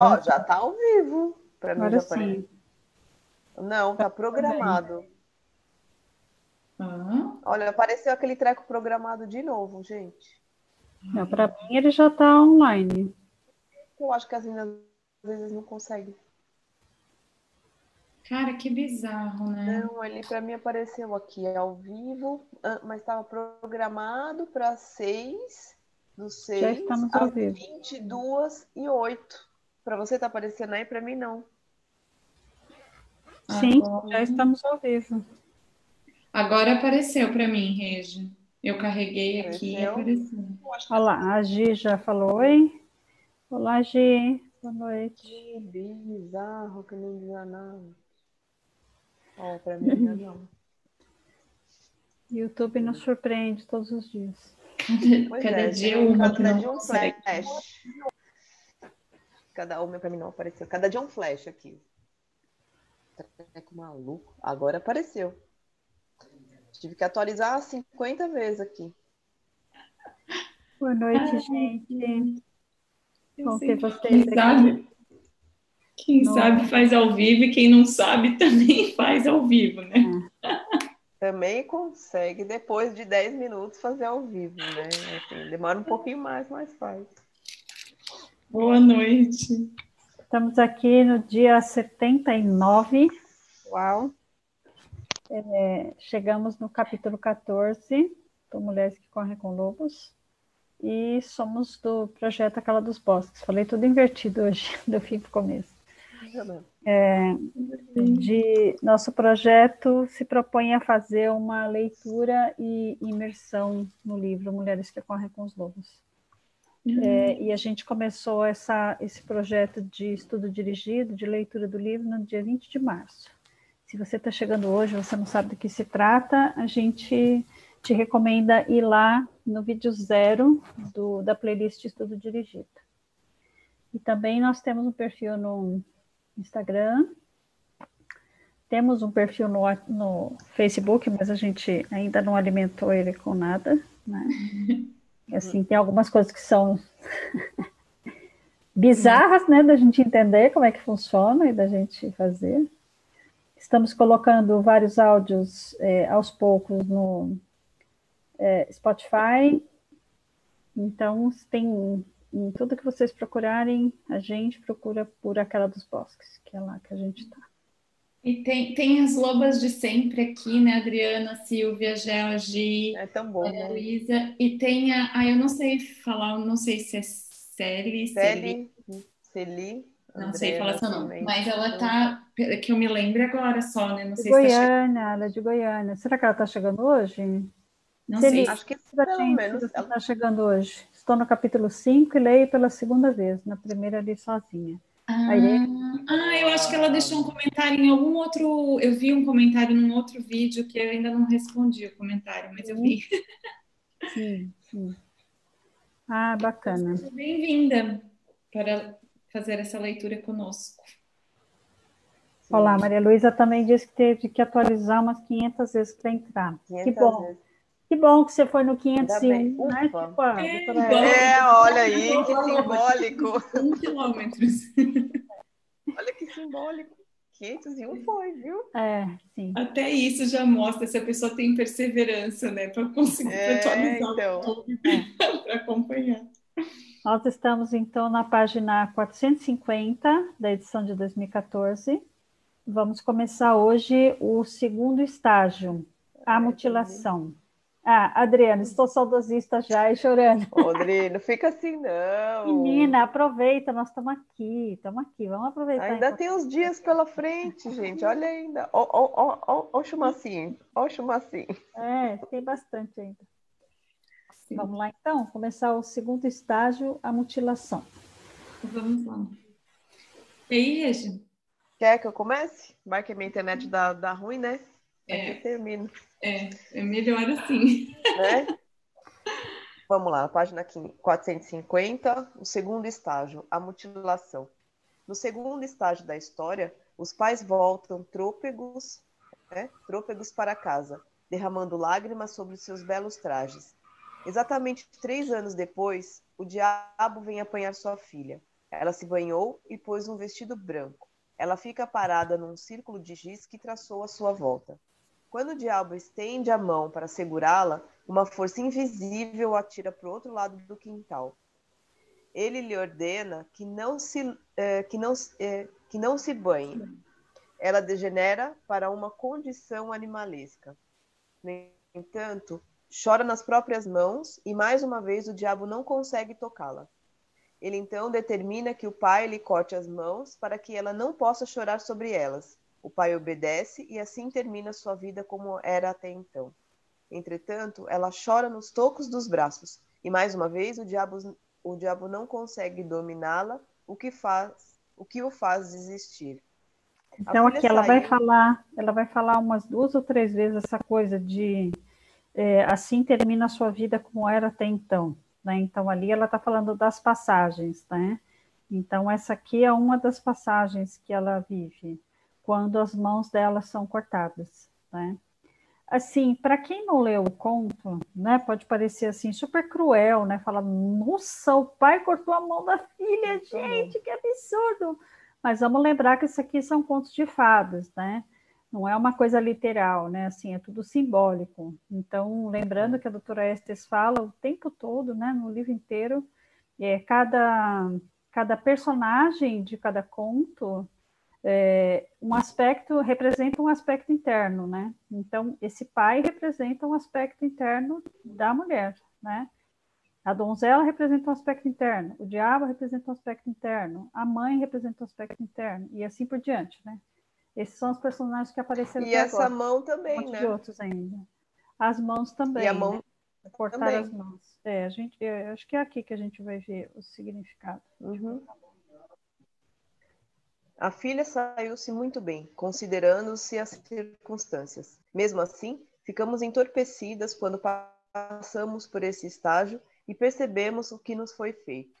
Ó, já tá ao vivo. Pra mim Agora já sim. Não, tá programado. Ah, Olha, apareceu aquele treco programado de novo, gente. Não, para mim ele já está online. Eu acho que as meninas às vezes não conseguem. cara, que bizarro, né? Não, ele para mim apareceu aqui ao vivo, mas estava programado para 6 do 6 estamos ao às vivo. 22 e 8. Para você tá aparecendo aí, para mim não. Sim, Agora- já estamos ao vivo. Agora apareceu para mim, Regi. Eu carreguei aqui e Apareceu? Olha lá, a Gi já falou oi. Olá, Gi. Boa noite. Que bizarro que não diz nada. Ó, para mim ainda não. YouTube nos surpreende todos os dias. Pois Cada é, dia que cada dia um flash. Cada uma para mim não apareceu. Cada dia um flash aqui. Treco maluco. Agora apareceu. Tive que atualizar 50 vezes aqui. Boa noite, Ai, gente. Bom ter que vocês Quem aqui. sabe, quem Não. sabe faz ao vivo e quem não sabe também faz ao vivo, né? Também consegue, depois de 10 minutos, fazer ao vivo, né? Assim, demora um pouquinho mais, mas faz. Boa noite. Estamos aqui no dia 79. Uau! É, chegamos no capítulo 14 do Mulheres que Correm com Lobos. E somos do projeto Aquela dos Bosques. Falei tudo invertido hoje, do fim para o começo. de nosso projeto se propõe a fazer uma leitura e imersão no livro Mulheres que Correm com os Lobos. É, e a gente começou essa, esse projeto de estudo dirigido, de leitura do livro, no dia 20 de março. Se você está chegando hoje, você não sabe do que se trata, a gente te recomenda ir lá no vídeo zero do, da playlist Estudo Dirigido. E também nós temos um perfil no Instagram, temos um perfil no, no Facebook, mas a gente ainda não alimentou ele com nada, né? Assim, tem algumas coisas que são bizarras, né, da gente entender como é que funciona e da gente fazer. Estamos colocando vários áudios é, aos poucos no é, Spotify. Então, tem em tudo que vocês procurarem, a gente procura por aquela dos bosques, que é lá que a gente está. E tem, tem as lobas de sempre aqui, né? Adriana, Silvia, Gel, Gi, É tão bom, Ana né? Luísa. E tem a. Ah, eu não sei falar, não sei se é Celi, Celi, Celi, não sei falar seu nome. Mas ela tá. Que eu me lembro agora só, né? Não De sei se tá chegando. Goiânia, ela é de Goiânia. Será que ela está chegando hoje? Não Celi, sei. Acho que pelo gente, menos ela- está chegando hoje. Estou no capítulo 5 e leio pela segunda vez. Na primeira li sozinha. Ah, ah, eu acho que ela deixou um comentário em algum outro. Eu vi um comentário num outro vídeo que eu ainda não respondi o comentário, mas eu vi. Sim, sim. Ah, bacana. Seja Bem-vinda para fazer essa leitura conosco. Olá, Maria Luísa também disse que teve que atualizar umas 500 vezes para entrar. Que 500 bom. vezes. Que bom que você foi no Ainda bem. 501, né? Ufa. Tipo É. Eva. É, olha aí, que simbólico. Um quilômetros. Olha que simbólico. 501 foi, viu? É, sim. Até isso já mostra se a pessoa tem perseverança, né? Para conseguir É, atualizar então. o para acompanhar. Nós estamos, então, na página 450 da edição de 2014. Vamos começar hoje o segundo estágio, a mutilação. Ah, Adriana, estou saudosista já e chorando. Rodrigo, não fica assim, não. Menina, aproveita, nós estamos aqui, estamos aqui, vamos aproveitar. Ainda tem uns dias pela frente, gente. Olha ainda. Ó, ó, ó, ó, ó o chumacinho. Ó o chumacinho. É, tem bastante ainda. Sim. Vamos lá, então, começar o segundo estágio, a mutilação. Vamos lá. E aí, Regi? Quer que eu comece? Vai que a minha internet dá, dá ruim, né? É. eu termino, É, é melhor assim. né? Vamos lá, página 450, o segundo estágio, a mutilação. No segundo estágio da história, os pais voltam trôpegos, né, trôpegos para casa, derramando lágrimas sobre seus belos trajes. Exatamente três anos depois, o diabo vem apanhar sua filha. Ela se banhou e pôs um vestido branco. Ela fica parada num círculo de giz que traçou à sua volta. Quando o diabo estende a mão para segurá-la, uma força invisível a tira para o outro lado do quintal. Ele lhe ordena que não se, eh, que não, eh, que não se banhe. Ela degenera para uma condição animalesca. No entanto, chora nas próprias mãos e mais uma vez o diabo não consegue tocá-la. Ele então determina que o pai lhe corte as mãos para que ela não possa chorar sobre elas. O pai obedece e assim termina sua vida como era até então. Entretanto, ela chora nos tocos dos braços e mais uma vez o diabo, o diabo não consegue dominá-la, o que faz, o que o faz desistir. Então aqui ela vai falar, ela vai falar umas duas ou três vezes essa coisa de é, assim termina a sua vida como era até então. Né? Então, ali ela está falando das passagens, né? Então, essa aqui é uma das passagens que ela vive, quando as mãos dela são cortadas, né? Assim, para quem não leu o conto, né, pode parecer assim super cruel, né? Falar, nossa, o pai cortou a mão da filha, gente, que absurdo! Mas vamos lembrar que isso aqui são contos de fadas, né? não é uma coisa literal, né? Assim, é tudo simbólico. Então, lembrando que a doutora Estes fala o tempo todo, né, no livro inteiro, é, cada, cada personagem de cada conto é, um aspecto representa um aspecto interno, né? Então, esse pai representa um aspecto interno da mulher, né? A donzela representa um aspecto interno, o diabo representa um aspecto interno, a mãe representa um aspecto interno, e assim por diante, né? Esses são os personagens que apareceram E essa agora. mão também, um né? De outros ainda. As mãos também. E a mão né? Cortar também. as mãos. É, a gente, eu acho que é aqui que a gente vai ver o significado. Uhum. A filha saiu-se muito bem, considerando-se as circunstâncias. Mesmo assim, ficamos entorpecidas quando passamos por esse estágio e percebemos o que nos foi feito.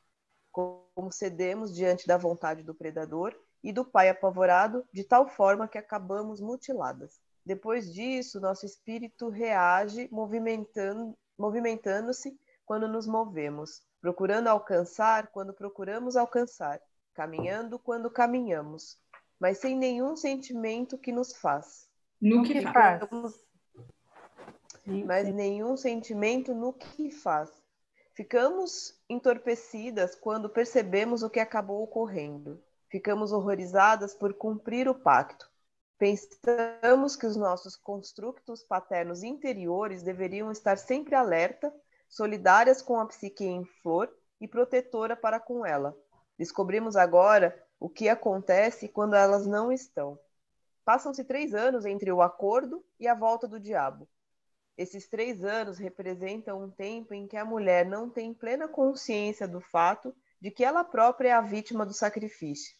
Como cedemos diante da vontade do predador e do pai apavorado, de tal forma que acabamos mutiladas. Depois disso, nosso espírito reage movimentando, movimentando-se quando nos movemos, procurando alcançar quando procuramos alcançar, caminhando quando caminhamos, mas sem nenhum sentimento que nos faz. No que faz. Mas nenhum sentimento no que faz. Ficamos entorpecidas quando percebemos o que acabou ocorrendo. Ficamos horrorizadas por cumprir o pacto. Pensamos que os nossos construtos paternos interiores deveriam estar sempre alerta, solidárias com a psique em flor e protetora para com ela. Descobrimos agora o que acontece quando elas não estão. Passam-se três anos entre o acordo e a volta do diabo. Esses três anos representam um tempo em que a mulher não tem plena consciência do fato de que ela própria é a vítima do sacrifício.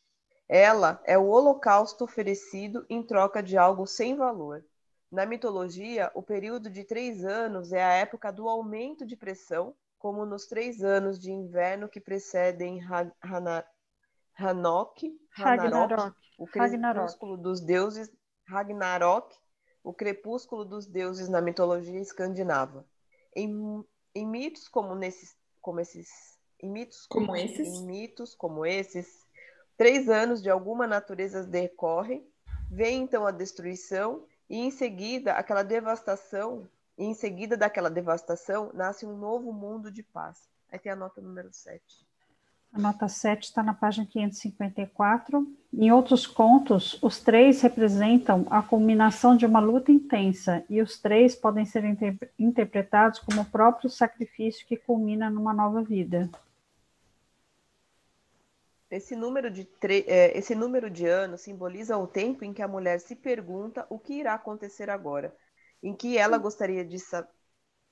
Ela é o holocausto oferecido em troca de algo sem valor. Na mitologia, o período de três anos é a época do aumento de pressão, como nos três anos de inverno que precedem Hanok, Ragnarok, o crepúsculo dos deuses Ragnarok, o crepúsculo dos deuses na mitologia escandinava. Em, em mitos como nesses, como esses, em mitos como esses, em mitos como esses, Três anos de alguma natureza decorrem, vem então a destruição e em seguida aquela devastação, e em seguida daquela devastação nasce um novo mundo de paz. Aí tem a nota número 7. A nota 7 está na página 554. Em outros contos, os três representam a culminação de uma luta intensa, e os três podem ser inter interpretados como o próprio sacrifício que culmina numa nova vida. Esse número, de é, esse número de anos simboliza o tempo em que a mulher se pergunta o que irá acontecer agora, em que ela gostaria de,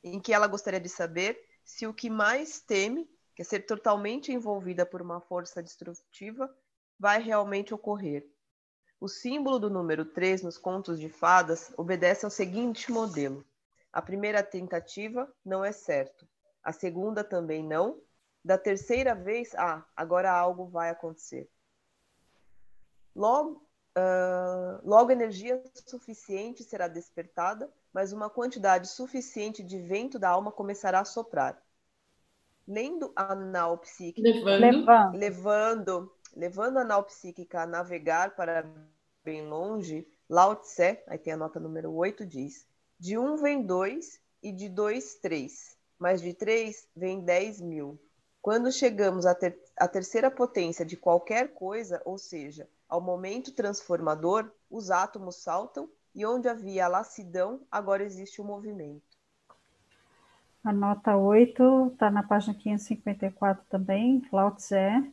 em que ela gostaria de saber se o que mais teme, que é ser totalmente envolvida por uma força destrutiva, vai realmente ocorrer. O símbolo do número 3 nos contos de fadas obedece ao seguinte modelo: a primeira tentativa não é certo, a segunda também não, da terceira vez, ah, agora algo vai acontecer. Logo, uh, logo energia suficiente será despertada, mas uma quantidade suficiente de vento da alma começará a soprar. lendo a nau psíquica, levando. levando, levando a nau psíquica a navegar para bem longe, Lao Tse, aí tem a nota número 8, diz: de um vem dois e de dois, três, mas de três vem dez mil. Quando chegamos à, ter à terceira potência de qualquer coisa, ou seja, ao momento transformador, os átomos saltam e onde havia a lassidão, agora existe o movimento. A nota 8 está na página 554 também, Lao Tse,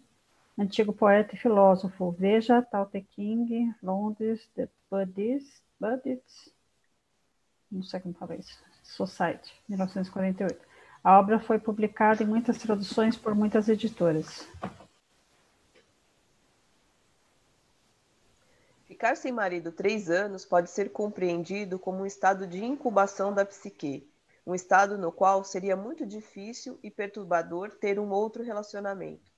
antigo poeta e filósofo. Veja Tao Te King, Londres, The Buddhist, Buddhist, não sei como falar isso, Society, 1948. A obra foi publicada em muitas traduções por muitas editoras. Ficar sem marido três anos pode ser compreendido como um estado de incubação da psique, um estado no qual seria muito difícil e perturbador ter um outro relacionamento.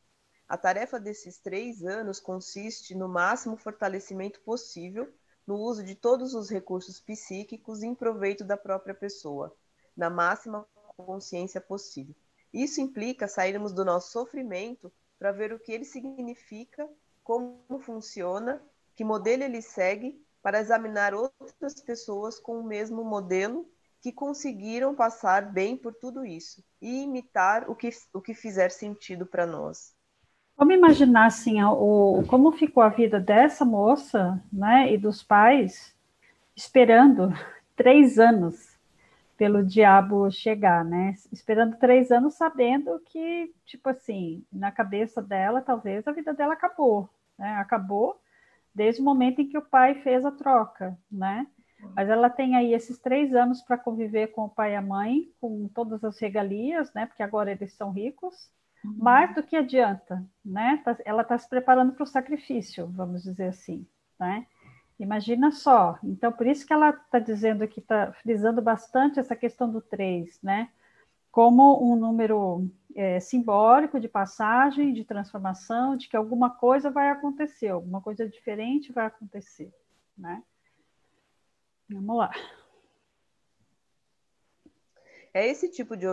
A tarefa desses três anos consiste no máximo fortalecimento possível no uso de todos os recursos psíquicos em proveito da própria pessoa, na máxima consciência possível. Isso implica sairmos do nosso sofrimento para ver o que ele significa, como funciona que modelo ele segue para examinar outras pessoas com o mesmo modelo que conseguiram passar bem por tudo isso e imitar o que, o que fizer sentido para nós. Vamos imaginar assim, o, como ficou a vida dessa moça né, e dos pais esperando três anos pelo diabo chegar, né? Esperando três anos, sabendo que, tipo assim, na cabeça dela, talvez a vida dela acabou, né? Acabou desde o momento em que o pai fez a troca, né? Mas ela tem aí esses três anos para conviver com o pai e a mãe, com todas as regalias, né? Porque agora eles são ricos. Uhum. Mais do que adianta, né? Tá, ela está se preparando para o sacrifício, vamos dizer assim, né? Imagina só. Então, por isso que ela está dizendo que está frisando bastante essa questão do três, né? Como um número é, simbólico de passagem, de transformação, de que alguma coisa vai acontecer, alguma coisa diferente vai acontecer, né? Vamos lá. É esse tipo de,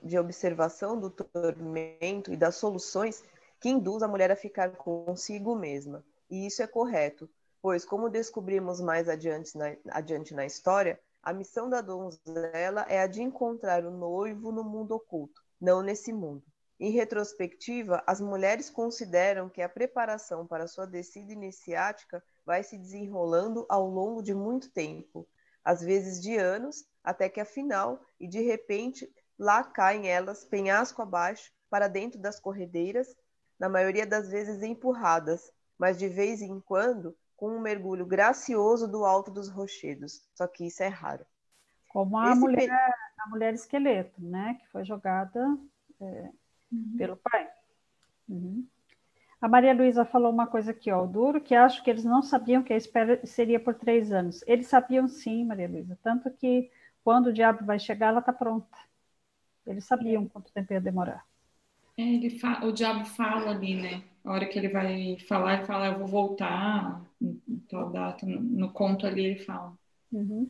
de observação do tormento e das soluções que induz a mulher a ficar consigo mesma. E isso é correto, pois, como descobrimos mais adiante na, adiante na história, a missão da donzela é a de encontrar o noivo no mundo oculto, não nesse mundo. Em retrospectiva, as mulheres consideram que a preparação para sua descida iniciática vai se desenrolando ao longo de muito tempo, às vezes de anos, até que afinal, e de repente, lá caem elas, penhasco abaixo, para dentro das corredeiras, na maioria das vezes empurradas, mas de vez em quando com um mergulho gracioso do alto dos rochedos. Só que isso é raro. Como a, mulher, a mulher esqueleto, né? Que foi jogada é, uhum. pelo pai. Uhum. A Maria Luísa falou uma coisa aqui, ó, o duro, que acho que eles não sabiam que a espera seria por três anos. Eles sabiam sim, Maria Luísa, tanto que quando o diabo vai chegar, ela está pronta. Eles sabiam quanto tempo ia demorar. É, ele o diabo fala ali, né? A hora que ele vai falar, ele fala, eu vou voltar, tal data, no, no conto ali ele fala. Uhum.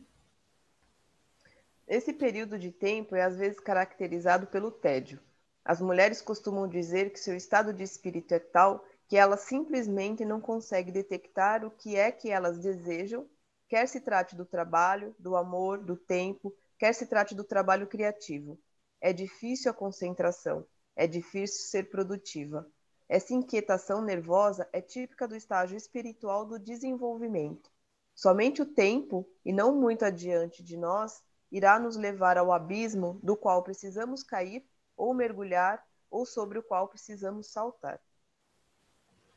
Esse período de tempo é às vezes caracterizado pelo tédio. As mulheres costumam dizer que seu estado de espírito é tal que elas simplesmente não conseguem detectar o que é que elas desejam, quer se trate do trabalho, do amor, do tempo, quer se trate do trabalho criativo. É difícil a concentração, é difícil ser produtiva. Essa inquietação nervosa é típica do estágio espiritual do desenvolvimento. Somente o tempo, e não muito adiante de nós, irá nos levar ao abismo do qual precisamos cair ou mergulhar ou sobre o qual precisamos saltar.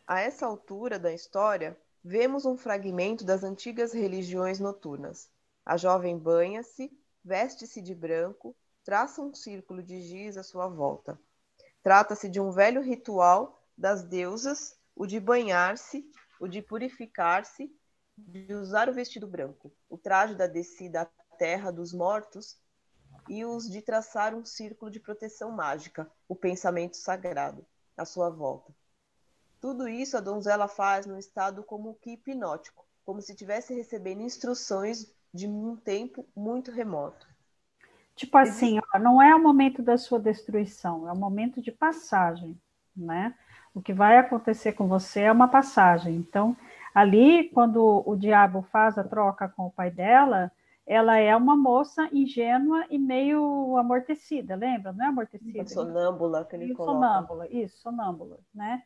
A essa altura da história, vemos um fragmento das antigas religiões noturnas. A jovem banha-se, veste-se de branco, traça um círculo de giz à sua volta. Trata-se de um velho ritual das deusas, o de banhar-se, o de purificar-se, de usar o vestido branco, o traje da descida à terra dos mortos e os de traçar um círculo de proteção mágica, o pensamento sagrado, à sua volta. Tudo isso a donzela faz num estado como que hipnótico, como se estivesse recebendo instruções de um tempo muito remoto. Tipo assim, ó, não é o momento da sua destruição, é o momento de passagem, né? O que vai acontecer com você é uma passagem. Então, ali, quando o diabo faz a troca com o pai dela, ela é uma moça ingênua e meio amortecida, lembra? Não é amortecida? Sonâmbula que ele coloca. Sonâmbula, isso, sonâmbula, né?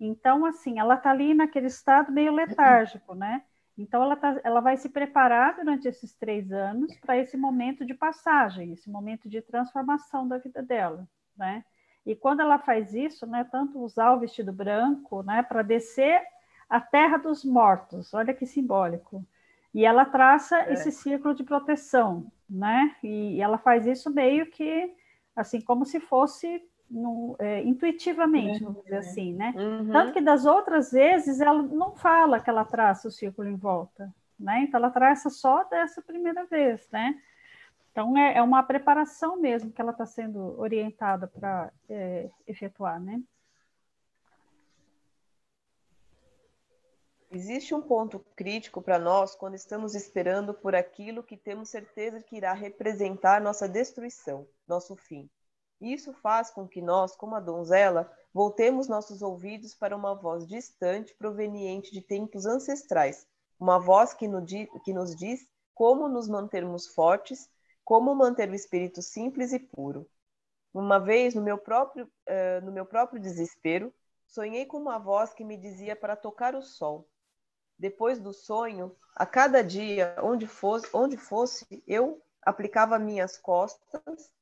Então, assim, ela está ali naquele estado meio letárgico, né? Então, ela, tá, ela vai se preparar durante esses três anos para esse momento de passagem, esse momento de transformação da vida dela, né? E quando ela faz isso, né, tanto usar o vestido branco, né, para descer a terra dos mortos, olha que simbólico. E ela traça é. esse círculo de proteção, né? E, e, ela faz isso meio que, assim, como se fosse no, é, intuitivamente, vamos dizer assim, né? Uhum. Tanto que das outras vezes ela não fala que ela traça o círculo em volta, né? Então ela traça só dessa primeira vez, né? Então é, é uma preparação mesmo que ela está sendo orientada para é, efetuar, né? Existe um ponto crítico para nós quando estamos esperando por aquilo que temos certeza que irá representar nossa destruição, nosso fim. Isso faz com que nós, como a donzela, voltemos nossos ouvidos para uma voz distante proveniente de tempos ancestrais, uma voz que nos diz como nos mantermos fortes, como manter o espírito simples e puro. Uma vez, no meu próprio, uh, no meu próprio desespero, sonhei com uma voz que me dizia para tocar o sol. Depois do sonho, a cada dia, onde fosse, onde fosse eu aplicava minhas costas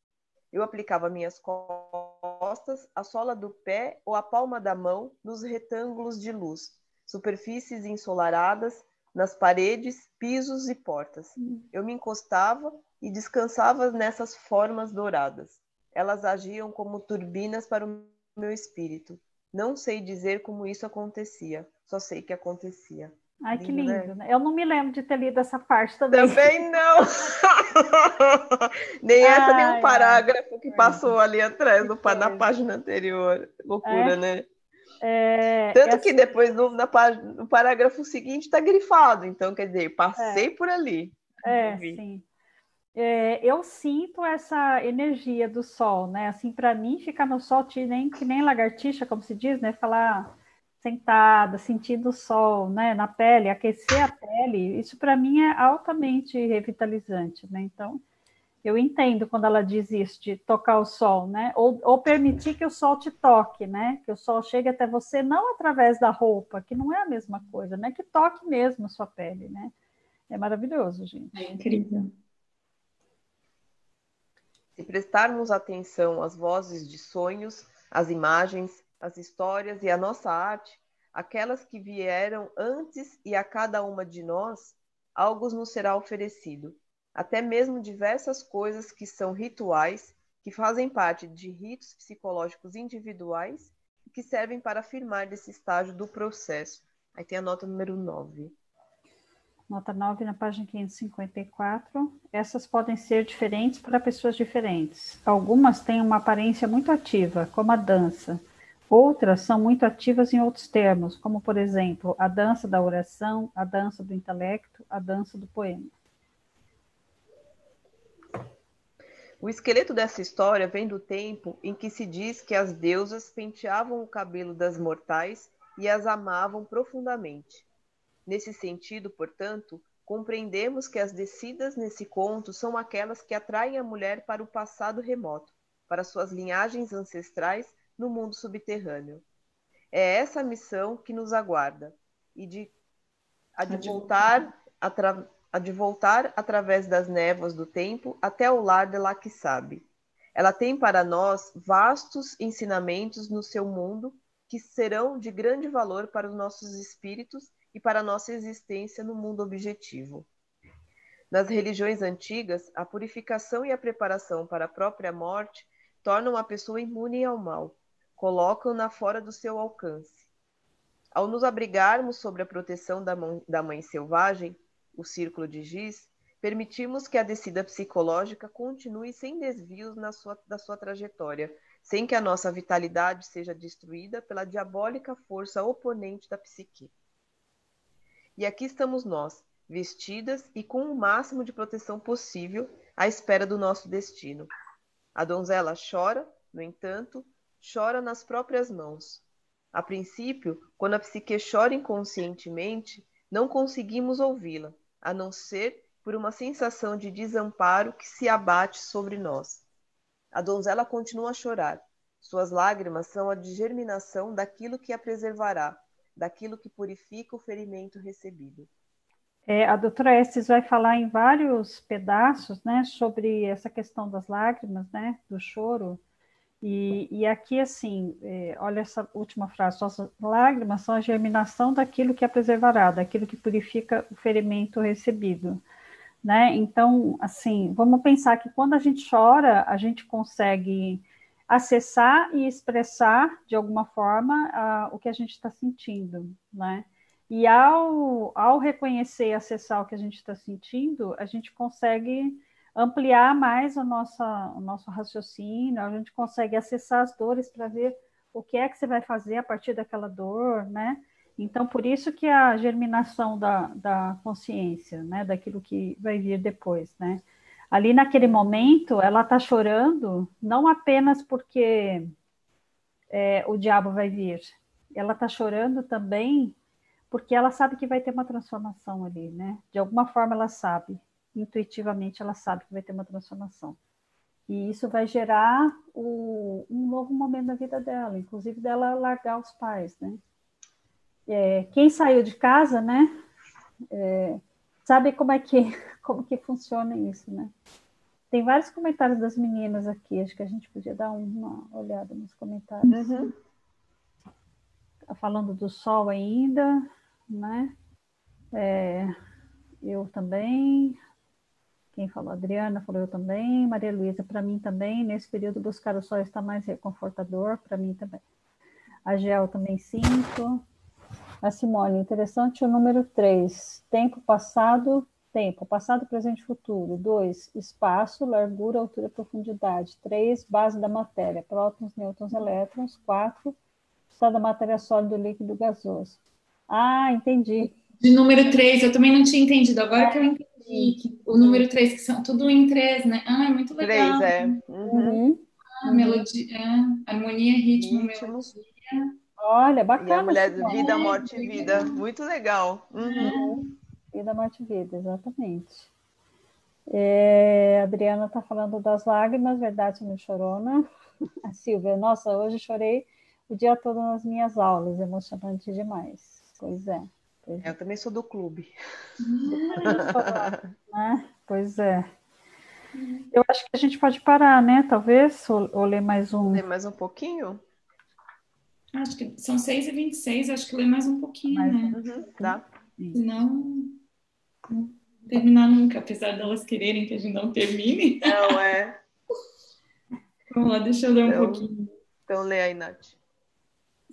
eu aplicava minhas costas, a sola do pé ou a palma da mão nos retângulos de luz, superfícies ensolaradas, nas paredes, pisos e portas. Hum. Eu me encostava e descansava nessas formas douradas. Elas agiam como turbinas para o meu espírito. Não sei dizer como isso acontecia, só sei que acontecia. Ai, lindo, que lindo. Né? Eu não me lembro de ter lido essa parte também. Também não. nem essa, ai, nem um parágrafo que passou ali atrás, na página anterior. Loucura, é? né? É, Tanto que depois no, na, no parágrafo seguinte está grifado. Então, quer dizer, passei é. por ali. É, sim. É, eu sinto essa energia do sol, né? Assim, para mim, ficar no sol, nem, que nem lagartixa, como se diz, né? Falar sentada, sentindo o sol né, na pele, aquecer a pele, isso para mim é altamente revitalizante, né? Então, eu entendo quando ela diz isso, de tocar o sol, né? Ou, ou permitir que o sol te toque, né? Que o sol chegue até você não através da roupa, que não é a mesma coisa, né? Que toque mesmo a sua pele, né? É maravilhoso, gente. É incrível. Se prestarmos atenção às vozes de sonhos, às imagens, as histórias e a nossa arte, aquelas que vieram antes e a cada uma de nós, algo nos será oferecido, até mesmo diversas coisas que são rituais, que fazem parte de ritos psicológicos individuais e que servem para afirmar desse estágio do processo. Aí tem a nota número 9. Nota 9 na página 554. Essas podem ser diferentes para pessoas diferentes. Algumas têm uma aparência muito ativa, como a dança Outras são muito ativas em outros termos, como, por exemplo, a dança da oração, a dança do intelecto, a dança do poema. O esqueleto dessa história vem do tempo em que se diz que as deusas penteavam o cabelo das mortais e as amavam profundamente. Nesse sentido, portanto, compreendemos que as descidas nesse conto são aquelas que atraem a mulher para o passado remoto, para suas linhagens ancestrais no mundo subterrâneo. É essa a missão que nos aguarda e de a de voltar atra, a de voltar através das névoas do tempo até o lar de lá que sabe. Ela tem para nós vastos ensinamentos no seu mundo que serão de grande valor para os nossos espíritos e para a nossa existência no mundo objetivo. Nas religiões antigas, a purificação e a preparação para a própria morte tornam a pessoa imune ao mal, colocam-na fora do seu alcance. Ao nos abrigarmos sobre a proteção da, mãe, da mãe selvagem, o círculo de giz, permitimos que a descida psicológica continue sem desvios na sua, da sua trajetória, sem que a nossa vitalidade seja destruída pela diabólica força oponente da psique. E aqui estamos nós, vestidas e com o máximo de proteção possível, à espera do nosso destino. A donzela chora, no entanto, chora nas próprias mãos. A princípio, quando a psique chora inconscientemente, não conseguimos ouvi-la, a não ser por uma sensação de desamparo que se abate sobre nós. A donzela continua a chorar. Suas lágrimas são a germinação daquilo que a preservará, daquilo que purifica o ferimento recebido. É, a doutora Estes vai falar em vários pedaços né, sobre essa questão das lágrimas, né, do choro. E, e aqui, assim, é, olha essa última frase: suas lágrimas são a germinação daquilo que a preservará, daquilo que purifica o ferimento recebido. Né? Então, assim, vamos pensar que quando a gente chora, a gente consegue acessar e expressar de alguma forma uh, o que a gente está sentindo, né? E ao, ao reconhecer e acessar o que a gente está sentindo, a gente consegue ampliar mais o nosso, o nosso raciocínio, a gente consegue acessar as dores para ver o que é que você vai fazer a partir daquela dor, né? Então, por isso que a germinação da, da consciência, né, daquilo que vai vir depois, né? Ali naquele momento, ela está chorando não apenas porque é, o diabo vai vir, ela está chorando também porque ela sabe que vai ter uma transformação ali, né? De alguma forma ela sabe, intuitivamente ela sabe que vai ter uma transformação. E isso vai gerar o, um novo momento da vida dela, inclusive dela largar os pais, né? É, quem saiu de casa, né? É, sabe como é que como que funciona isso, né? Tem vários comentários das meninas aqui, acho que a gente podia dar uma olhada nos comentários. Uhum. Tá falando do sol ainda né? É, eu também. Quem falou? Adriana falou eu também. Maria Luísa, para mim também. Nesse período, buscar o sol está mais reconfortador, para mim também. A Gel também sinto. A Simone, interessante o número 3. Tempo passado, tempo, passado, presente futuro. 2. Espaço, largura, altura, profundidade. 3. Base da matéria, prótons, nêutrons, elétrons. 4. Estado da matéria sólido, líquido, gasoso. Ah, entendi. De número 3, eu também não tinha entendido. Agora que eu entendi o número 3, que são tudo em 3, né? Ah, é muito legal. 3, é. Uhum. Ah, melodia, é. harmonia, ritmo, ritmo, melodia. Olha, bacana. E a mulher vida, morte e vida. Muito legal. Uhum. Vida, morte e vida, exatamente. É, a Adriana está falando das lágrimas, verdade, não chorona. A Silvia, nossa, hoje chorei o dia todo nas minhas aulas, emocionante demais. Pois é. Pois é. Eu também sou do clube. né? Pois é. Eu acho que a gente pode parar, né? Talvez, ou, ou ler mais um. Ler mais um pouquinho? Acho que são 6 e 26, acho que ler mais um pouquinho, mais, né? Uhum, tá. Senão, não terminar nunca, apesar delas quererem que a gente não termine. Não, é. Vamos lá, deixa eu ler então, um pouquinho. Então, lê aí, Nath.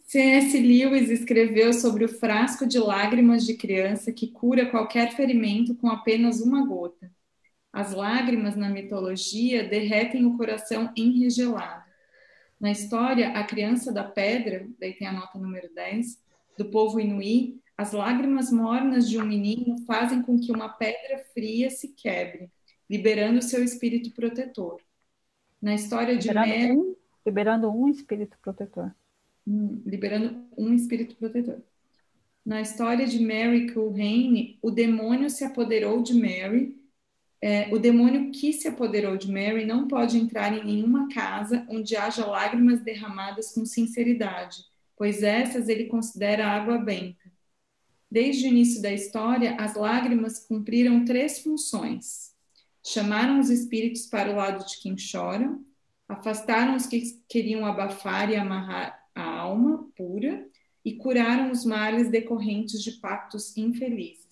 C.S. Lewis escreveu sobre o frasco de lágrimas de criança que cura qualquer ferimento com apenas uma gota. As lágrimas na mitologia derretem o coração enregelado. Na história, a criança da pedra, daí tem a nota número 10, do povo inuí, as lágrimas mornas de um menino fazem com que uma pedra fria se quebre, liberando seu espírito protetor. Na história de liberando, um, liberando um espírito protetor liberando um espírito protetor. Na história de Mary Culhane, o demônio se apoderou de Mary. É, o demônio que se apoderou de Mary não pode entrar em nenhuma casa onde haja lágrimas derramadas com sinceridade, pois essas ele considera água benta. Desde o início da história, as lágrimas cumpriram três funções: chamaram os espíritos para o lado de quem chora, afastaram os que queriam abafar e amarrar a alma pura e curaram os males decorrentes de pactos infelizes.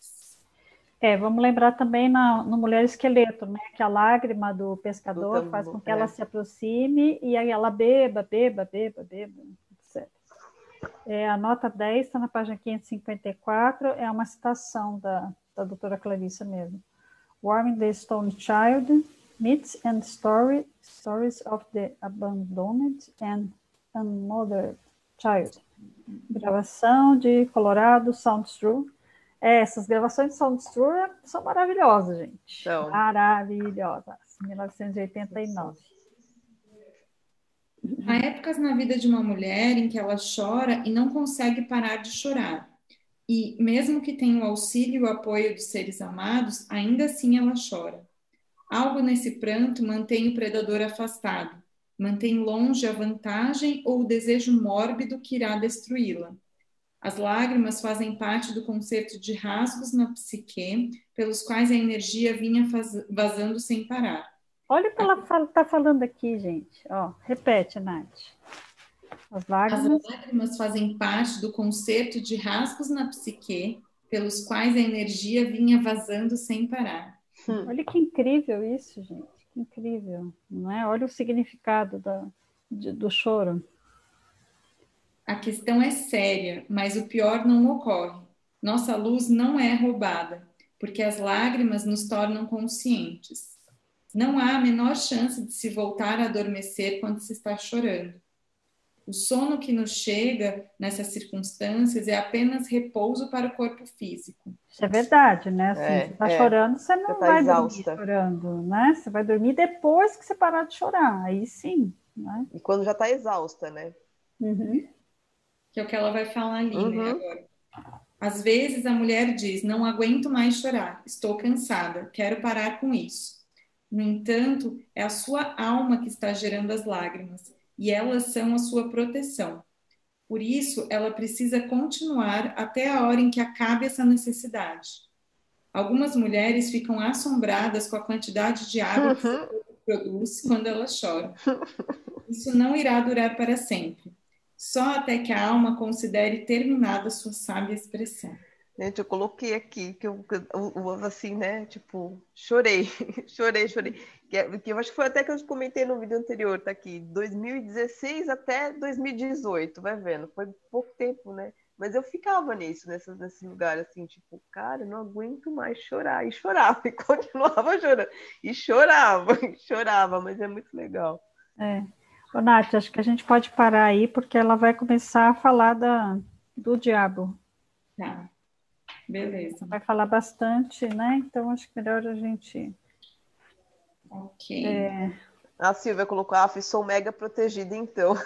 É, vamos lembrar também na, no Mulher Esqueleto, né, que a lágrima do pescador do faz com que é. ela se aproxime e aí ela beba, beba, beba, beba, etc. É, a nota 10 está na página 554, é uma citação da, da doutora Clarissa mesmo. Warming the Stone Child, Myths and story, Stories of the Abandoned and Another Child. Gravação de Colorado Soundstrue. É, essas gravações de Soundstrue são maravilhosas, gente. Então. Maravilhosas. 1989. Há épocas na vida de uma mulher em que ela chora e não consegue parar de chorar. E, mesmo que tenha o auxílio e o apoio dos seres amados, ainda assim ela chora. Algo nesse pranto mantém o predador afastado, mantém longe a vantagem ou o desejo mórbido que irá destruí-la. As lágrimas fazem parte do conceito de rasgos na psique, pelos quais a energia vinha vazando sem parar. Olha o que ela está falando aqui, gente. Ó, repete, Nath. As lágrimas... As lágrimas fazem parte do conceito de rasgos na psique, pelos quais a energia vinha vazando sem parar. Hum. Olha que incrível isso, gente. Incrível, não é? Olha o significado da, de, do choro. A questão é séria, mas o pior não ocorre. Nossa luz não é roubada, porque as lágrimas nos tornam conscientes. Não há a menor chance de se voltar a adormecer quando se está chorando. O sono que nos chega nessas circunstâncias é apenas repouso para o corpo físico. Isso é verdade, né? Assim, é, você está é. chorando, você não você tá vai exausta. dormir chorando, né? Você vai dormir depois que você parar de chorar, aí sim. Né? E quando já está exausta, né? Uhum que é o que ela vai falar ali, né, uhum. né, agora. Às vezes a mulher diz: Não aguento mais chorar, estou cansada, quero parar com isso. No entanto, é a sua alma que está gerando as lágrimas e elas são a sua proteção. Por isso, ela precisa continuar até a hora em que acabe essa necessidade. Algumas mulheres ficam assombradas com a quantidade de água que uhum. produz quando elas choram. Isso não irá durar para sempre só até que a alma considere terminada sua sábia expressão. Gente, eu coloquei aqui que eu, eu, assim, né? Tipo, chorei, chorei, chorei. Que, que eu acho que foi até que eu comentei no vídeo anterior, tá aqui, 2016 até 2018, vai vendo, foi pouco tempo, né? Mas eu ficava nisso, nesse, nesse lugar, assim, tipo, cara, não aguento mais chorar. E chorava, e continuava chorando. E chorava, e chorava, mas é muito legal. É. Ô, Nath, acho que a gente pode parar aí, porque ela vai começar a falar da, do diabo. Tá. Beleza. Vai falar bastante, né? Então acho que melhor a gente. Ok. É... A Silvia colocou, ah, sou mega protegida, então.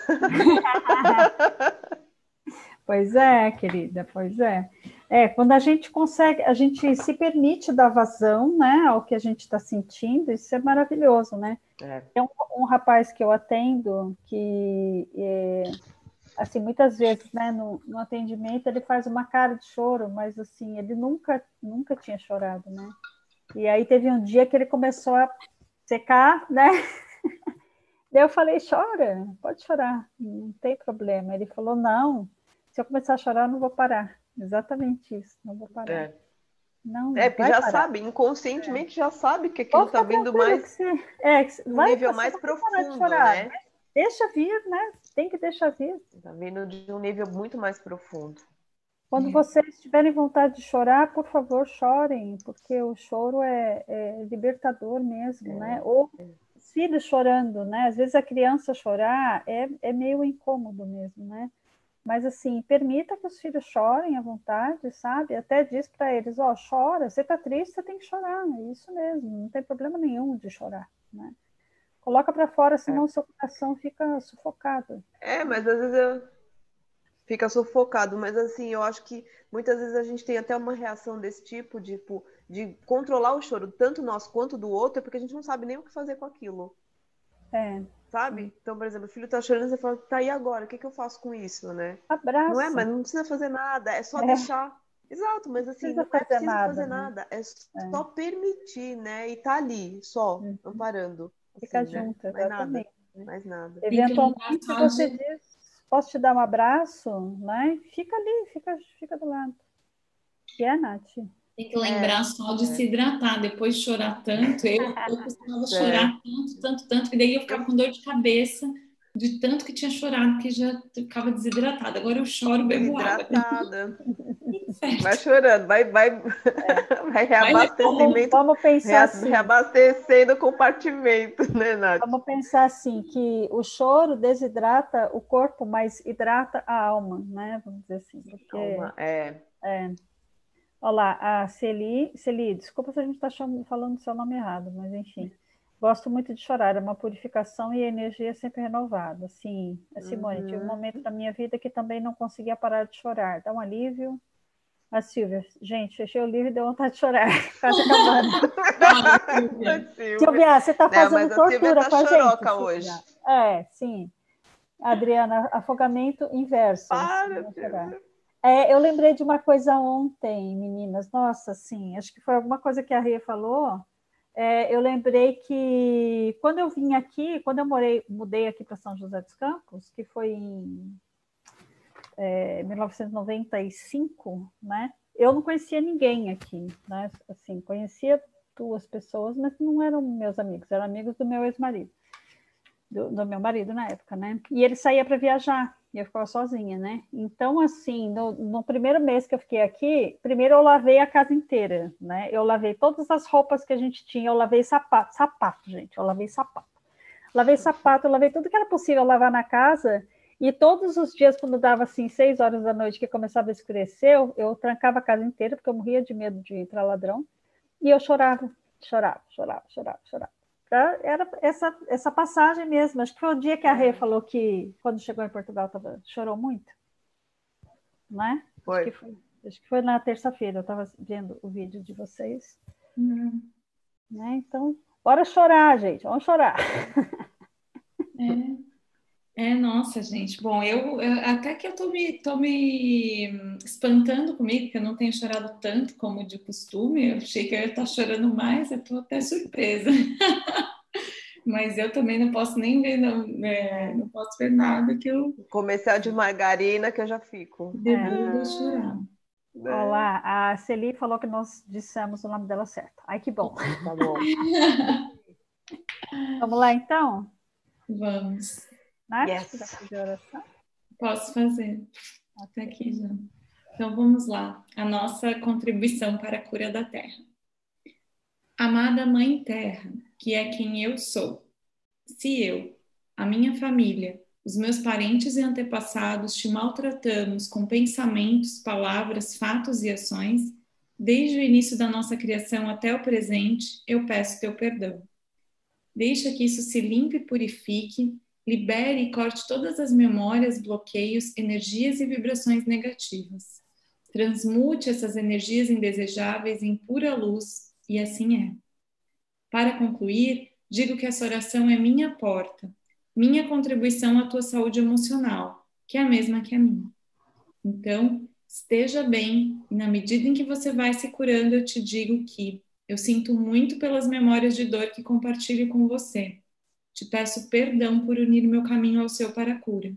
pois é, querida, pois é. É, quando a gente consegue, a gente se permite dar vazão, né, ao que a gente está sentindo, isso é maravilhoso, né? É. Tem um, um, rapaz que eu atendo que, é, assim, muitas vezes, né, no, no, atendimento ele faz uma cara de choro, mas assim, ele nunca, nunca tinha chorado, né? E aí teve um dia que ele começou a secar, né? Daí eu falei, chora, pode chorar, não tem problema. Ele falou, não, se eu começar a chorar, eu não vou parar. Exatamente isso, não vou parar. É. Não, é, porque já parar. sabe, inconscientemente é. já sabe que aquilo está vindo mais. Você, é, um vai, nível mais profundo, né? Deixa vir, né? Tem que deixar vir. Está vindo de um nível muito mais profundo. Quando é. vocês tiverem vontade de chorar, por favor, chorem, porque o choro é, é libertador mesmo, é. né? Ou os filhos chorando, né? Às vezes a criança chorar é, é meio incômodo mesmo, né? Mas assim, permita que os filhos chorem à vontade, sabe? Até diz para eles, ó, oh, chora, você tá triste, você tem que chorar, é isso mesmo, não tem problema nenhum de chorar, né? Coloca para fora, senão é. seu coração fica sufocado. É, mas às vezes eu... fica sufocado, mas assim, eu acho que muitas vezes a gente tem até uma reação desse tipo, de, tipo, de controlar o choro, tanto nosso quanto do outro, porque a gente não sabe nem o que fazer com aquilo. É sabe? Então, por exemplo, o filho tá chorando, você fala, tá, e agora? O que, que eu faço com isso, né? Abraço. Não é, mas não precisa fazer nada, é só é. deixar. Exato, mas assim, não, não é preciso nada, fazer né? nada, é só é. permitir, né? E tá ali, só, uhum. amparando. Assim, Fica né? junto, mais nada, mais nada. Eventualmente você diz, posso te dar um abraço, né? Fica ali, fica, fica do lado. E é, Nath? Tem que lembrar é, só de é. se hidratar, depois de chorar tanto. Eu, eu costumava é. chorar tanto, tanto, tanto, que daí eu ficava com dor de cabeça de tanto que tinha chorado, que já ficava desidratada. Agora eu choro, bebo Hidratada. vai chorando, vai, vai, é. vai reabastecimento. Vamos, pensar rea, assim. Reabastecendo o compartimento, né, Nath? Vamos pensar assim, que o choro desidrata o corpo, mas hidrata a alma, né? Vamos dizer assim. Porque, alma, é. é. Olha lá, a Celi, Celi, desculpa se a gente está falando o seu nome errado, mas enfim. Gosto muito de chorar, é uma purificação e energia sempre renovada. Sim, a Simone, uhum. tive um uhum. momento da minha vida que também não conseguia parar de chorar. Dá um alívio. A Silvia, gente, fechei o livro e deu vontade de chorar. Quase acabando. Silvia, você está fazendo não, tortura tá com a gente. hoje. É, sim. Adriana, afogamento inverso. Para, é, eu lembrei de uma coisa ontem, meninas. Nossa, sim, acho que foi alguma coisa que a Rê falou. É, eu lembrei que quando eu vim aqui, quando eu morei, mudei aqui para São José dos Campos, que foi em é, 1995, né? Eu não conhecia ninguém aqui, né? Assim, conhecia duas pessoas, mas não eram meus amigos, eram amigos do meu ex-marido do, do, meu marido na época, né? E ele saía para viajar e eu ficava sozinha, né? Então, assim, no, no, primeiro mês que eu fiquei aqui, primeiro eu lavei a casa inteira, né? Eu lavei todas as roupas que a gente tinha, eu lavei sapato, sapato, gente, eu lavei sapato. Lavei sapato, eu lavei tudo que era possível lavar na casa. E todos os dias, quando dava assim, seis horas da noite, que começava a escurecer, eu, eu trancava a casa inteira, porque eu morria de medo de entrar ladrão. E eu chorava, chorava, chorava, chorava, chorava. Tá? Era essa, essa passagem mesmo. Acho que foi o dia que a Rê é. falou que, quando chegou em Portugal, tava, chorou muito. Né? Foi. Acho que foi, acho que foi na terça-feira. Eu estava vendo o vídeo de vocês. Uhum. Né? Então, bora chorar, gente. Vamos chorar. É. É, nossa, gente. Bom, eu, eu, até que eu tô me, tô me espantando comigo, que eu não tenho chorado tanto como de costume. Eu achei que eu ia estar chorando mais, eu tô até surpresa. Mas eu também não posso nem ver, não, é, não posso ver nada que eu. Comercial de margarina que eu já fico. Deveria é. chorar. Olá, a Celi falou que nós dissemos o nome dela certo. Ai, que bom. Tá bom. Vamos lá, então? Vamos. Nath, yes. Posso fazer. Até aqui já. Então vamos lá. A nossa contribuição para a cura da Terra. Amada Mãe Terra, que é quem eu sou. Se eu, a minha família, os meus parentes e antepassados te maltratamos com pensamentos, palavras, fatos e ações, desde o início da nossa criação até o presente, eu peço teu perdão. Deixa que isso se limpe e purifique libere e corte todas as memórias, bloqueios, energias e vibrações negativas. Transmute essas energias indesejáveis em pura luz, e assim é. Para concluir, digo que essa oração é minha porta, minha contribuição à tua saúde emocional, que é a mesma que a minha. Então, esteja bem, e na medida em que você vai se curando, eu te digo que eu sinto muito pelas memórias de dor que compartilho com você te peço perdão por unir meu caminho ao seu para a cura.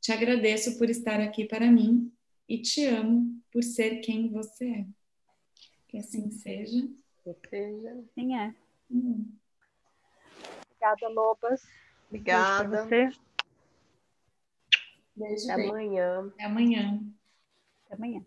Te agradeço por estar aqui para mim e te amo por ser quem você é. Que assim seja. seja. Sim, é. Hum. Obrigada, Lobas. Obrigada. Beijo, Até amanhã. Até amanhã. Até amanhã.